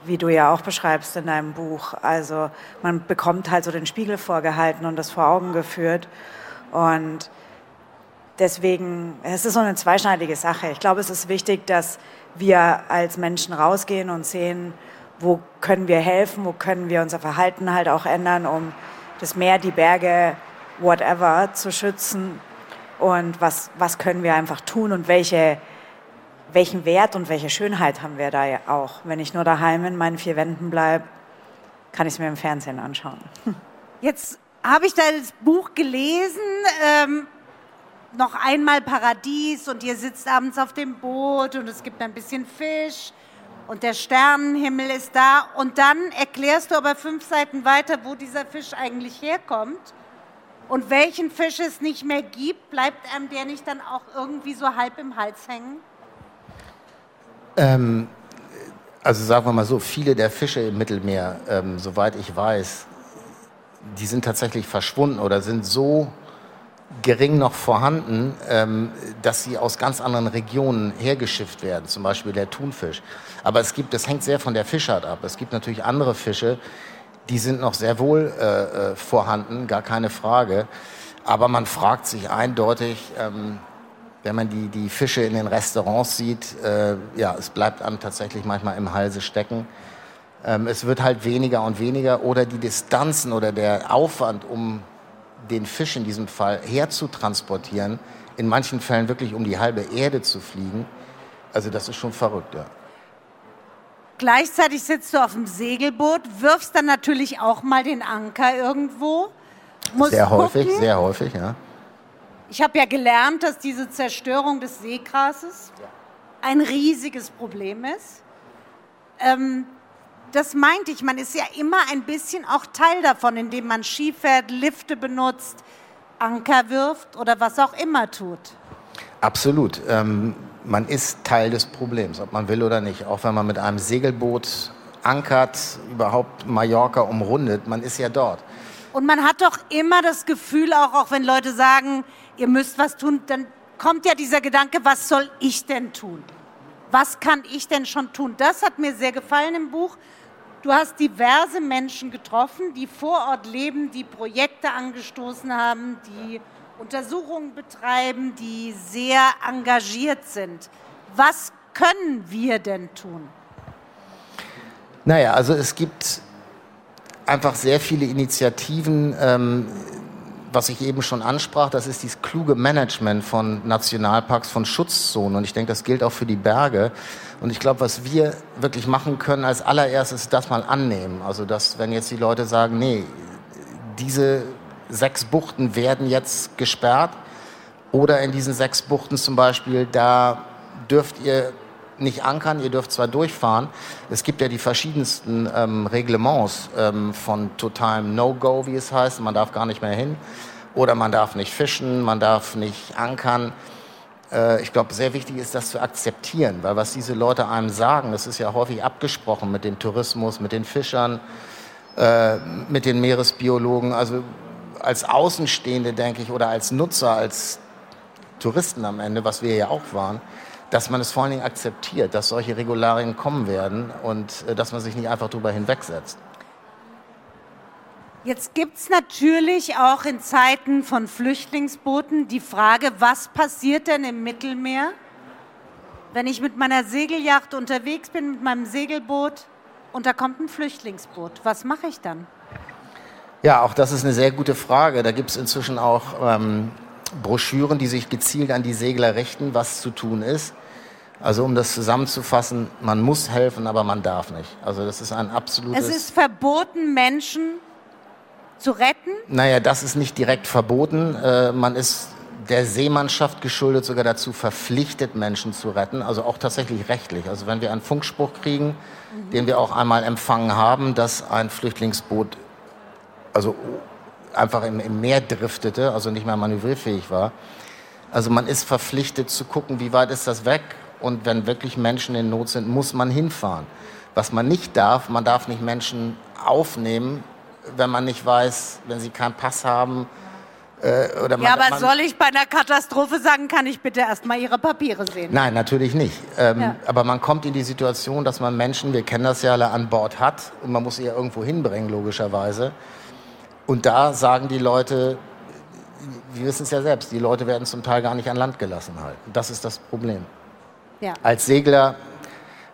wie du ja auch beschreibst in deinem Buch. Also man bekommt halt so den Spiegel vorgehalten und das vor Augen geführt. Und deswegen, es ist so eine zweischneidige Sache. Ich glaube, es ist wichtig, dass wir als Menschen rausgehen und sehen, wo können wir helfen, wo können wir unser Verhalten halt auch ändern, um das Meer, die Berge, whatever zu schützen und was, was können wir einfach tun und welche, welchen Wert und welche Schönheit haben wir da ja auch. Wenn ich nur daheim in meinen vier Wänden bleibe, kann ich es mir im Fernsehen anschauen. *laughs* Jetzt habe ich das Buch gelesen, ähm, noch einmal Paradies und ihr sitzt abends auf dem Boot und es gibt ein bisschen Fisch und der Sternenhimmel ist da und dann erklärst du aber fünf Seiten weiter, wo dieser Fisch eigentlich herkommt und welchen Fisch es nicht mehr gibt, bleibt einem der nicht dann auch irgendwie so halb im Hals hängen? Ähm, also sagen wir mal so, viele der Fische im Mittelmeer, ähm, soweit ich weiß, die sind tatsächlich verschwunden oder sind so gering noch vorhanden, ähm, dass sie aus ganz anderen Regionen hergeschifft werden, zum Beispiel der Thunfisch. Aber es gibt, das hängt sehr von der Fischart ab. Es gibt natürlich andere Fische, die sind noch sehr wohl äh, äh, vorhanden, gar keine Frage. Aber man fragt sich eindeutig, ähm, wenn man die, die Fische in den Restaurants sieht, äh, ja, es bleibt einem tatsächlich manchmal im Halse stecken. Ähm, es wird halt weniger und weniger oder die Distanzen oder der Aufwand, um den Fisch in diesem Fall herzutransportieren, in manchen Fällen wirklich um die halbe Erde zu fliegen. Also das ist schon verrückt, ja. Gleichzeitig sitzt du auf dem Segelboot, wirfst dann natürlich auch mal den Anker irgendwo. sehr häufig, gucken. sehr häufig, ja. Ich habe ja gelernt, dass diese Zerstörung des Seegrases ein riesiges Problem ist. Ähm, das meinte ich, man ist ja immer ein bisschen auch Teil davon, indem man Ski fährt, Lifte benutzt, Anker wirft oder was auch immer tut. Absolut. Ähm, man ist Teil des Problems, ob man will oder nicht. Auch wenn man mit einem Segelboot ankert, überhaupt Mallorca umrundet, man ist ja dort. Und man hat doch immer das Gefühl, auch, auch wenn Leute sagen, ihr müsst was tun, dann kommt ja dieser Gedanke, was soll ich denn tun? Was kann ich denn schon tun? Das hat mir sehr gefallen im Buch. Du hast diverse Menschen getroffen, die vor Ort leben, die Projekte angestoßen haben, die Untersuchungen betreiben, die sehr engagiert sind. Was können wir denn tun? Naja, also es gibt einfach sehr viele Initiativen, ähm, was ich eben schon ansprach, das ist dieses kluge Management von Nationalparks, von Schutzzonen. Und ich denke, das gilt auch für die Berge. Und ich glaube, was wir wirklich machen können als allererstes, ist das mal annehmen. Also, dass, wenn jetzt die Leute sagen, nee, diese sechs Buchten werden jetzt gesperrt. Oder in diesen sechs Buchten zum Beispiel, da dürft ihr nicht ankern, ihr dürft zwar durchfahren. Es gibt ja die verschiedensten ähm, Reglements ähm, von totalem No-Go, wie es heißt. Man darf gar nicht mehr hin. Oder man darf nicht fischen, man darf nicht ankern. Äh, ich glaube, sehr wichtig ist das zu akzeptieren, weil was diese Leute einem sagen, das ist ja häufig abgesprochen mit dem Tourismus, mit den Fischern, äh, mit den Meeresbiologen. Also als Außenstehende, denke ich, oder als Nutzer, als Touristen am Ende, was wir ja auch waren, dass man es vor allen Dingen akzeptiert, dass solche Regularien kommen werden und äh, dass man sich nicht einfach darüber hinwegsetzt. Jetzt gibt es natürlich auch in Zeiten von Flüchtlingsbooten die Frage, was passiert denn im Mittelmeer, wenn ich mit meiner Segelyacht unterwegs bin, mit meinem Segelboot und da kommt ein Flüchtlingsboot. Was mache ich dann? Ja, auch das ist eine sehr gute Frage. Da gibt es inzwischen auch ähm, Broschüren, die sich gezielt an die Segler richten, was zu tun ist. Also um das zusammenzufassen, man muss helfen, aber man darf nicht. Also das ist ein absolutes... Es ist verboten, Menschen zu retten? Naja, das ist nicht direkt verboten. Äh, man ist der Seemannschaft geschuldet sogar dazu verpflichtet, Menschen zu retten. Also auch tatsächlich rechtlich. Also wenn wir einen Funkspruch kriegen, mhm. den wir auch einmal empfangen haben, dass ein Flüchtlingsboot also einfach im, im Meer driftete, also nicht mehr manövrierfähig war. Also man ist verpflichtet zu gucken, wie weit ist das weg und wenn wirklich Menschen in Not sind, muss man hinfahren. Was man nicht darf, man darf nicht Menschen aufnehmen, wenn man nicht weiß, wenn sie keinen Pass haben. Äh, oder man, ja, aber man, soll ich bei einer Katastrophe sagen, kann ich bitte erstmal Ihre Papiere sehen? Nein, natürlich nicht. Ähm, ja. Aber man kommt in die Situation, dass man Menschen, wir kennen das ja alle, an Bord hat und man muss sie ja irgendwo hinbringen, logischerweise. Und da sagen die Leute, wir wissen es ja selbst, die Leute werden zum Teil gar nicht an Land gelassen halt. Das ist das Problem. Ja. Als Segler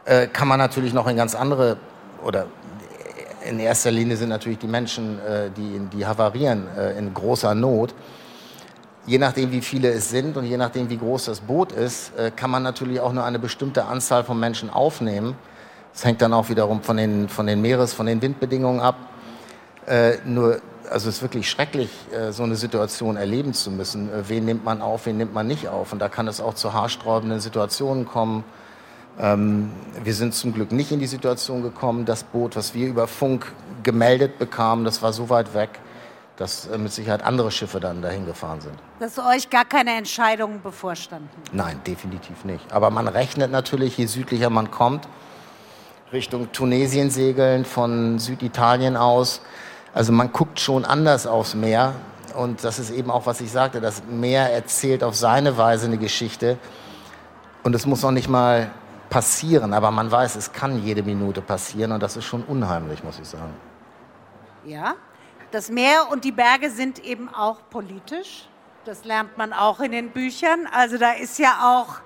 äh, kann man natürlich noch in ganz andere, oder in erster Linie sind natürlich die Menschen, äh, die, die havarieren, äh, in großer Not. Je nachdem, wie viele es sind und je nachdem, wie groß das Boot ist, äh, kann man natürlich auch nur eine bestimmte Anzahl von Menschen aufnehmen. Das hängt dann auch wiederum von den, von den Meeres-, von den Windbedingungen ab. Äh, nur also es ist wirklich schrecklich, äh, so eine Situation erleben zu müssen. Äh, wen nimmt man auf, wen nimmt man nicht auf? Und da kann es auch zu haarsträubenden Situationen kommen. Ähm, wir sind zum Glück nicht in die Situation gekommen. Das Boot, was wir über Funk gemeldet bekamen, das war so weit weg, dass äh, mit Sicherheit andere Schiffe dann dahin gefahren sind. Dass euch gar keine Entscheidungen bevorstanden? Nein, definitiv nicht. Aber man rechnet natürlich, je südlicher man kommt, Richtung Tunesien segeln, von Süditalien aus, also man guckt schon anders aufs Meer. Und das ist eben auch, was ich sagte, das Meer erzählt auf seine Weise eine Geschichte. Und es muss noch nicht mal passieren, aber man weiß, es kann jede Minute passieren und das ist schon unheimlich, muss ich sagen. Ja, das Meer und die Berge sind eben auch politisch. Das lernt man auch in den Büchern. Also da ist ja auch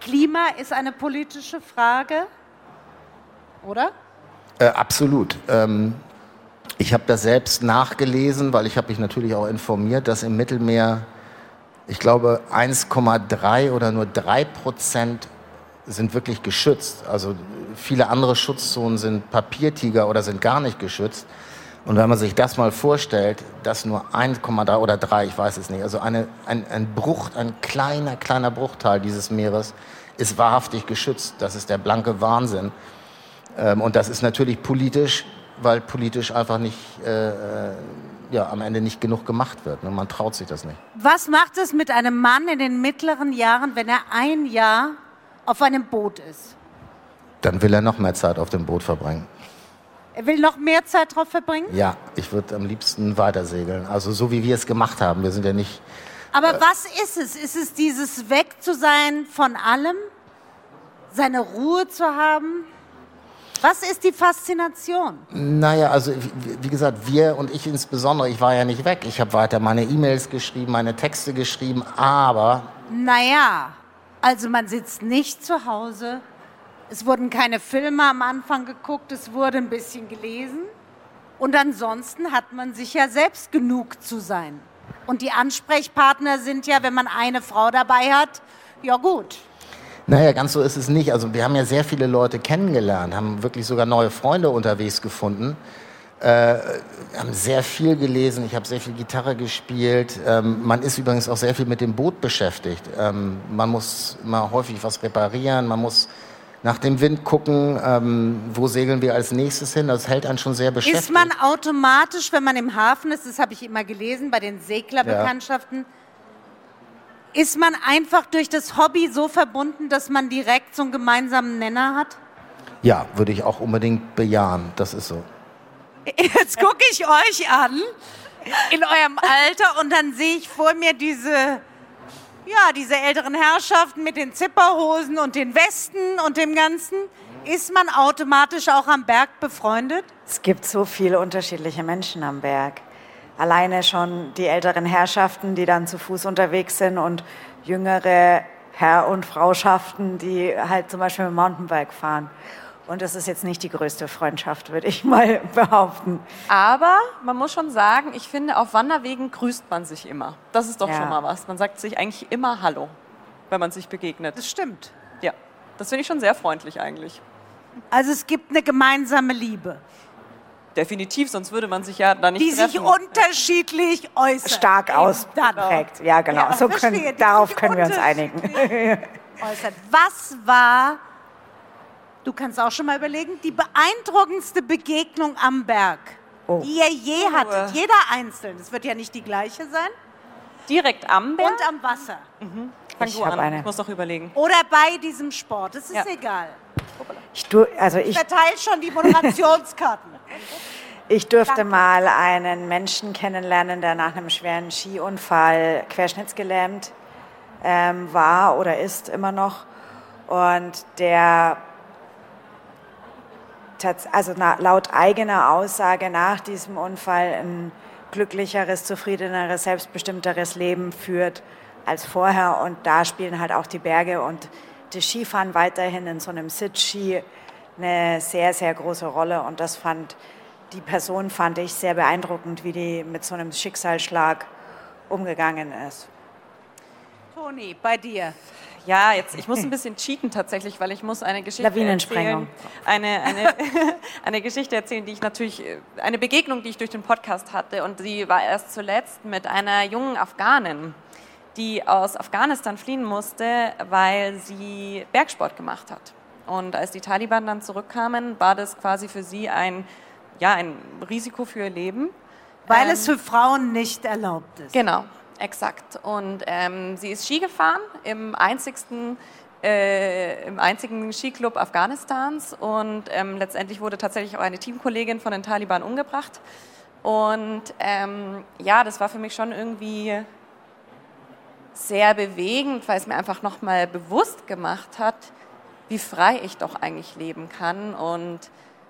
Klima ist eine politische Frage, oder? Äh, absolut. Ähm, ich habe das selbst nachgelesen, weil ich habe mich natürlich auch informiert, dass im Mittelmeer, ich glaube, 1,3 oder nur 3 Prozent sind wirklich geschützt. Also viele andere Schutzzonen sind Papiertiger oder sind gar nicht geschützt. Und wenn man sich das mal vorstellt, dass nur 1,3 oder 3, ich weiß es nicht, also eine, ein, ein Bruch, ein kleiner, kleiner Bruchteil dieses Meeres ist wahrhaftig geschützt. Das ist der blanke Wahnsinn. Ähm, und das ist natürlich politisch weil politisch einfach nicht, äh, äh, ja, am Ende nicht genug gemacht wird. Ne? Man traut sich das nicht. Was macht es mit einem Mann in den mittleren Jahren, wenn er ein Jahr auf einem Boot ist? Dann will er noch mehr Zeit auf dem Boot verbringen. Er will noch mehr Zeit drauf verbringen? Ja, ich würde am liebsten weiter segeln. Also so wie wir es gemacht haben. Wir sind ja nicht. Aber äh, was ist es? Ist es dieses Weg zu sein von allem? Seine Ruhe zu haben? Was ist die Faszination? Naja, also wie, gesagt, wir und ich insbesondere, ich war ja nicht weg. Ich habe weiter meine E-Mails geschrieben, meine Texte geschrieben, aber... Naja, also man sitzt nicht zu Hause. Es wurden keine Filme am Anfang geguckt, es wurde ein bisschen gelesen. Und ansonsten hat man sich ja selbst genug zu sein. Und die Ansprechpartner sind ja, wenn man eine Frau dabei hat, ja gut, naja, ganz so ist es nicht. Also wir haben ja sehr viele Leute kennengelernt, haben wirklich sogar neue Freunde unterwegs gefunden. Äh, haben sehr viel gelesen, ich habe sehr viel Gitarre gespielt. Ähm, man ist übrigens auch sehr viel mit dem Boot beschäftigt. Ähm, man muss immer häufig was reparieren, man muss nach dem Wind gucken, ähm, wo segeln wir als nächstes hin. Das hält einen schon sehr beschäftigt. Ist man automatisch, wenn man im Hafen ist, das habe ich immer gelesen bei den Seglerbekanntschaften, ja. Ist man einfach durch das Hobby so verbunden, dass man direkt so einen gemeinsamen Nenner hat? Ja, würde ich auch unbedingt bejahen. Das ist so. Jetzt gucke ich euch an in eurem Alter und dann sehe ich vor mir diese ja, diese älteren Herrschaften mit den Zipperhosen und den Westen und dem Ganzen. Ist man automatisch auch am Berg befreundet? Es gibt so viele unterschiedliche Menschen am Berg. Alleine schon die älteren Herrschaften, die dann zu Fuß unterwegs sind und jüngere Herr- und Frauschaften, die halt zum Beispiel mit Mountainbike fahren. Und das ist jetzt nicht die größte Freundschaft, würde ich *laughs* mal behaupten. Aber man muss schon sagen, ich finde, auf Wanderwegen grüßt man sich immer. Das ist doch ja. schon mal was. Man sagt sich eigentlich immer Hallo, wenn man sich begegnet. Das stimmt. Ja, das finde ich schon sehr freundlich eigentlich. Also es gibt eine gemeinsame Liebe. Definitiv, sonst würde man sich ja da nicht Die treffen. sich unterschiedlich äußert. Stark ausprägt. Ja, genau. Ja, so können, darauf können wir uns einigen. *laughs* äußert. Was war du kannst auch schon mal überlegen, die beeindruckendste Begegnung am Berg, oh. die ihr je oh. hattet, jeder einzeln. Es wird ja nicht die gleiche sein. Direkt am Berg? Und am Wasser. Mhm. Fang ich du an, eine. ich muss doch überlegen. Oder bei diesem Sport, das ist ja. egal. Ich, du, also ich, ich verteile schon die Moderationskarten. *laughs* ich durfte Danke. mal einen Menschen kennenlernen, der nach einem schweren Skiunfall querschnittsgelähmt ähm, war oder ist immer noch. Und der also laut eigener Aussage nach diesem Unfall ein glücklicheres, zufriedeneres, selbstbestimmteres Leben führt als vorher. Und da spielen halt auch die Berge und das Skifahren weiterhin in so einem Sit-Ski eine sehr, sehr große Rolle. Und das fand die Person, fand ich sehr beeindruckend, wie die mit so einem Schicksalsschlag umgegangen ist. Toni, bei dir. Ja, jetzt, ich muss ein bisschen cheaten tatsächlich, weil ich muss eine Geschichte erzählen. Eine, eine, *laughs* eine Geschichte erzählen, die ich natürlich, eine Begegnung, die ich durch den Podcast hatte und sie war erst zuletzt mit einer jungen Afghanin, die aus Afghanistan fliehen musste, weil sie Bergsport gemacht hat. Und als die Taliban dann zurückkamen, war das quasi für sie ein, ja, ein Risiko für ihr Leben. Weil ähm, es für Frauen nicht erlaubt ist. Genau. Exakt. Und ähm, sie ist Ski gefahren im einzigsten äh, im einzigen Skiclub Afghanistans und ähm, letztendlich wurde tatsächlich auch eine Teamkollegin von den Taliban umgebracht. Und ähm, ja, das war für mich schon irgendwie sehr bewegend, weil es mir einfach nochmal bewusst gemacht hat, wie frei ich doch eigentlich leben kann und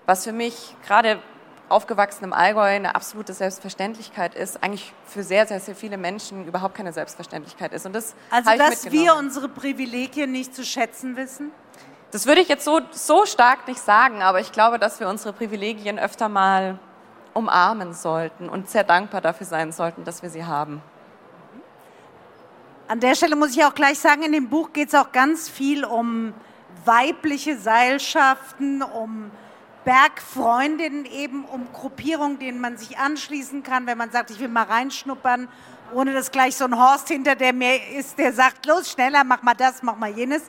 was für mich gerade aufgewachsen im Allgäu eine absolute Selbstverständlichkeit ist, eigentlich für sehr, sehr, sehr viele Menschen überhaupt keine Selbstverständlichkeit ist. Und das also, dass wir unsere Privilegien nicht zu schätzen wissen? Das würde ich jetzt so, so stark nicht sagen, aber ich glaube, dass wir unsere Privilegien öfter mal umarmen sollten und sehr dankbar dafür sein sollten, dass wir sie haben. An der Stelle muss ich auch gleich sagen, in dem Buch geht es auch ganz viel um weibliche Seilschaften, um Bergfreundinnen eben um Gruppierungen, denen man sich anschließen kann, wenn man sagt, ich will mal reinschnuppern, ohne dass gleich so ein Horst hinter der mir ist, der sagt, los, schneller, mach mal das, mach mal jenes.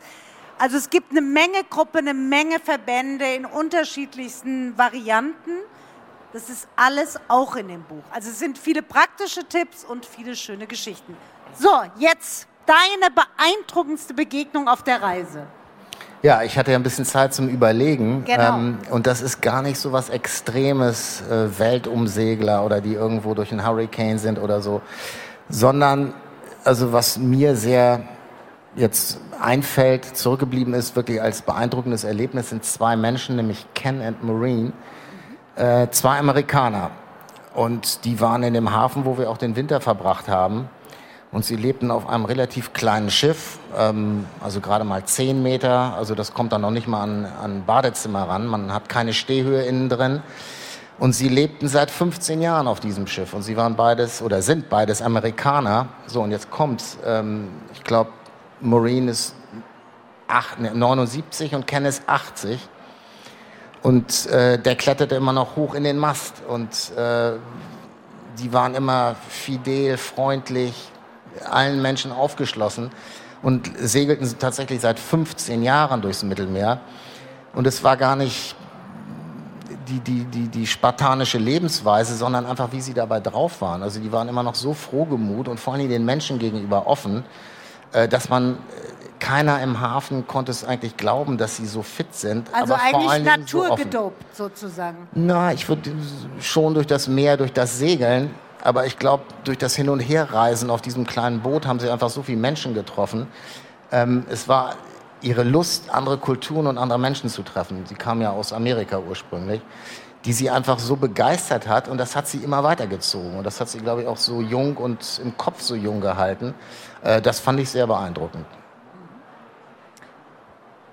Also es gibt eine Menge Gruppen, eine Menge Verbände in unterschiedlichsten Varianten. Das ist alles auch in dem Buch. Also es sind viele praktische Tipps und viele schöne Geschichten. So, jetzt deine beeindruckendste Begegnung auf der Reise. Ja, ich hatte ja ein bisschen Zeit zum Überlegen. Genau. Ähm, und das ist gar nicht so was Extremes, äh, Weltumsegler oder die irgendwo durch einen Hurricane sind oder so, sondern also was mir sehr jetzt einfällt, zurückgeblieben ist, wirklich als beeindruckendes Erlebnis, sind zwei Menschen, nämlich Ken und Maureen, äh, zwei Amerikaner. Und die waren in dem Hafen, wo wir auch den Winter verbracht haben. Und sie lebten auf einem relativ kleinen Schiff, ähm, also gerade mal zehn Meter. Also das kommt dann noch nicht mal an, an Badezimmer ran. Man hat keine Stehhöhe innen drin. Und sie lebten seit 15 Jahren auf diesem Schiff. Und sie waren beides oder sind beides Amerikaner. So, und jetzt kommt's. Ähm, ich glaube, Maureen ist 8, 79 und Ken ist 80. Und äh, der kletterte immer noch hoch in den Mast. Und äh, die waren immer fidel, freundlich, allen Menschen aufgeschlossen und segelten tatsächlich seit 15 Jahren durchs Mittelmeer. Und es war gar nicht die, die, die, die spartanische Lebensweise, sondern einfach, wie sie dabei drauf waren. Also die waren immer noch so frohgemut und vor allem den Menschen gegenüber offen, äh, dass man keiner im Hafen konnte es eigentlich glauben, dass sie so fit sind. Also eigentlich naturgedopt so sozusagen. Na, ich würde schon durch das Meer, durch das Segeln, aber ich glaube, durch das Hin- und Herreisen auf diesem kleinen Boot haben sie einfach so viele Menschen getroffen. Ähm, es war ihre Lust, andere Kulturen und andere Menschen zu treffen. Sie kam ja aus Amerika ursprünglich, die sie einfach so begeistert hat und das hat sie immer weitergezogen. Und das hat sie, glaube ich, auch so jung und im Kopf so jung gehalten. Äh, das fand ich sehr beeindruckend.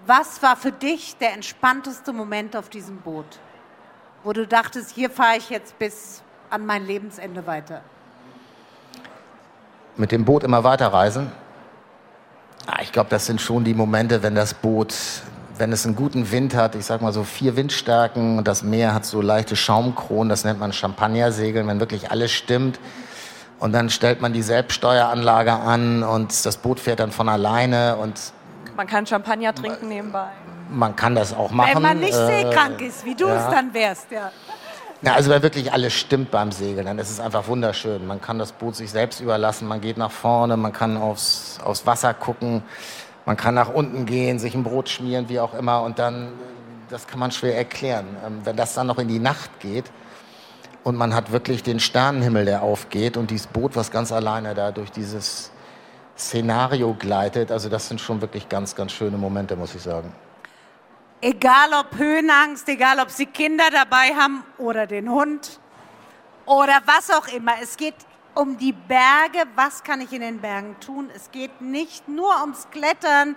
Was war für dich der entspannteste Moment auf diesem Boot, wo du dachtest, hier fahre ich jetzt bis an mein Lebensende weiter? Mit dem Boot immer weiterreisen. Ah, ich glaube, das sind schon die Momente, wenn das Boot, wenn es einen guten Wind hat, ich sag mal so vier Windstärken und das Meer hat so leichte Schaumkronen, das nennt man Champagnersegeln, wenn wirklich alles stimmt. Und dann stellt man die Selbststeueranlage an und das Boot fährt dann von alleine und man kann Champagner trinken nebenbei. Man kann das auch machen. Wenn man nicht äh, seekrank ist, wie du ja. es dann wärst, ja. Na, also wenn wirklich alles stimmt beim Segeln, dann ist es einfach wunderschön. Man kann das Boot sich selbst überlassen, man geht nach vorne, man kann aufs, aufs Wasser gucken, man kann nach unten gehen, sich ein Brot schmieren, wie auch immer. Und dann, das kann man schwer erklären. Ähm, wenn das dann noch in die Nacht geht und man hat wirklich den Sternenhimmel, der aufgeht und dieses Boot, was ganz alleine da durch dieses Szenario gleitet. Also das sind schon wirklich ganz, ganz schöne Momente, muss ich sagen. Egal ob Höhenangst, egal ob Sie Kinder dabei haben oder den Hund oder was auch immer. Es geht um die Berge. Was kann ich in den Bergen tun? Es geht nicht nur ums Klettern,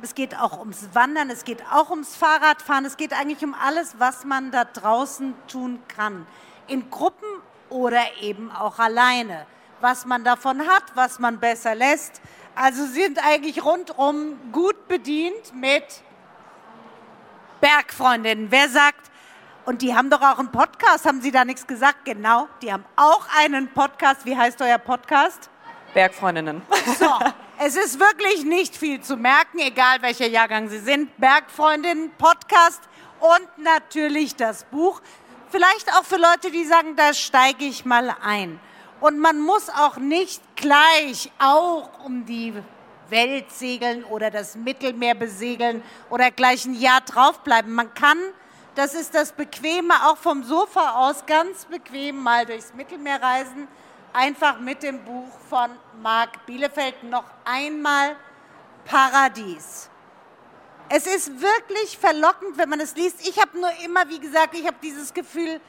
es geht auch ums Wandern, es geht auch ums Fahrradfahren, es geht eigentlich um alles, was man da draußen tun kann. In Gruppen oder eben auch alleine was man davon hat, was man besser lässt. Also sind eigentlich rundum gut bedient mit Bergfreundinnen. Wer sagt, und die haben doch auch einen Podcast, haben Sie da nichts gesagt? Genau, die haben auch einen Podcast. Wie heißt euer Podcast? Bergfreundinnen. So, *laughs* es ist wirklich nicht viel zu merken, egal welcher Jahrgang Sie sind. Bergfreundinnen, Podcast und natürlich das Buch. Vielleicht auch für Leute, die sagen, da steige ich mal ein. Und man muss auch nicht gleich auch um die Welt segeln oder das Mittelmeer besegeln oder gleich ein Jahr draufbleiben. Man kann, das ist das Bequeme, auch vom Sofa aus ganz bequem mal durchs Mittelmeer reisen. Einfach mit dem Buch von Marc Bielefeld noch einmal Paradies. Es ist wirklich verlockend, wenn man es liest. Ich habe nur immer, wie gesagt, ich habe dieses Gefühl,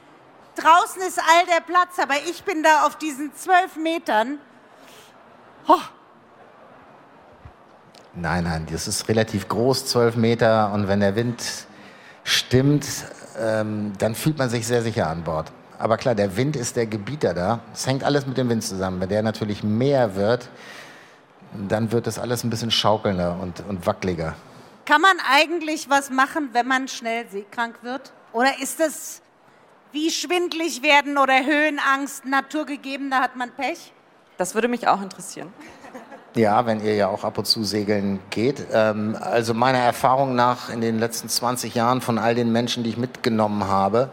Draußen ist all der Platz, aber ich bin da auf diesen zwölf Metern. Oh. Nein, nein, das ist relativ groß, zwölf Meter. Und wenn der Wind stimmt, ähm, dann fühlt man sich sehr sicher an Bord. Aber klar, der Wind ist der Gebieter da. Es hängt alles mit dem Wind zusammen. Wenn der natürlich mehr wird, dann wird das alles ein bisschen schaukelnder und, und wackeliger. Kann man eigentlich was machen, wenn man schnell seekrank wird? Oder ist das wie schwindlig werden oder Höhenangst naturgegeben, da hat man Pech? Das würde mich auch interessieren. Ja, wenn ihr ja auch ab und zu segeln geht. Ähm, also meiner Erfahrung nach in den letzten 20 Jahren von all den Menschen, die ich mitgenommen habe,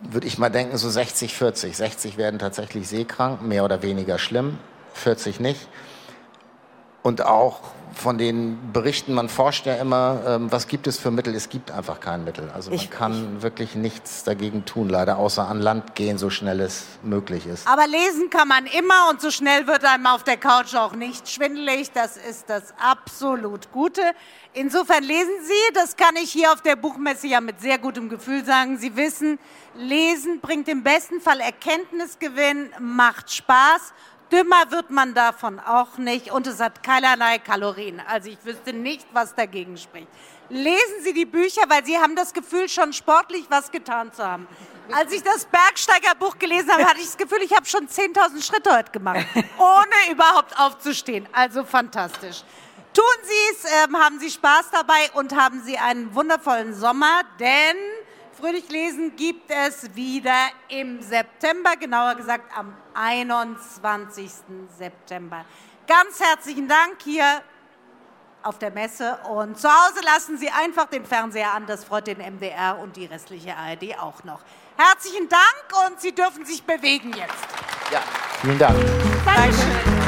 würde ich mal denken, so 60, 40. 60 werden tatsächlich seekrank, mehr oder weniger schlimm, 40 nicht. Und auch von den Berichten, man forscht ja immer, ähm, was gibt es für Mittel? Es gibt einfach kein Mittel. Also man ich, kann ich, wirklich nichts dagegen tun, leider, außer an Land gehen, so schnell es möglich ist. Aber lesen kann man immer und so schnell wird einem auf der Couch auch nicht schwindelig. Das ist das absolut Gute. Insofern lesen Sie, das kann ich hier auf der Buchmesse ja mit sehr gutem Gefühl sagen. Sie wissen, Lesen bringt im besten Fall Erkenntnisgewinn, macht Spaß Dümmer wird man davon auch nicht und es hat keinerlei Kalorien. Also ich wüsste nicht, was dagegen spricht. Lesen Sie die Bücher, weil Sie haben das Gefühl, schon sportlich was getan zu haben. Als ich das Bergsteigerbuch gelesen habe, hatte ich das Gefühl, ich habe schon 10.000 Schritte heute gemacht, *laughs* ohne überhaupt aufzustehen. Also fantastisch. Tun Sie es, ähm, haben Sie Spaß dabei und haben Sie einen wundervollen Sommer, denn Fröhlich lesen gibt es wieder im September, genauer gesagt am 21. September. Ganz herzlichen Dank hier auf der Messe und zu Hause lassen Sie einfach den Fernseher an, das freut den MDR und die restliche ARD auch noch. Herzlichen Dank und Sie dürfen sich bewegen jetzt. Ja, vielen Dank. Dankeschön.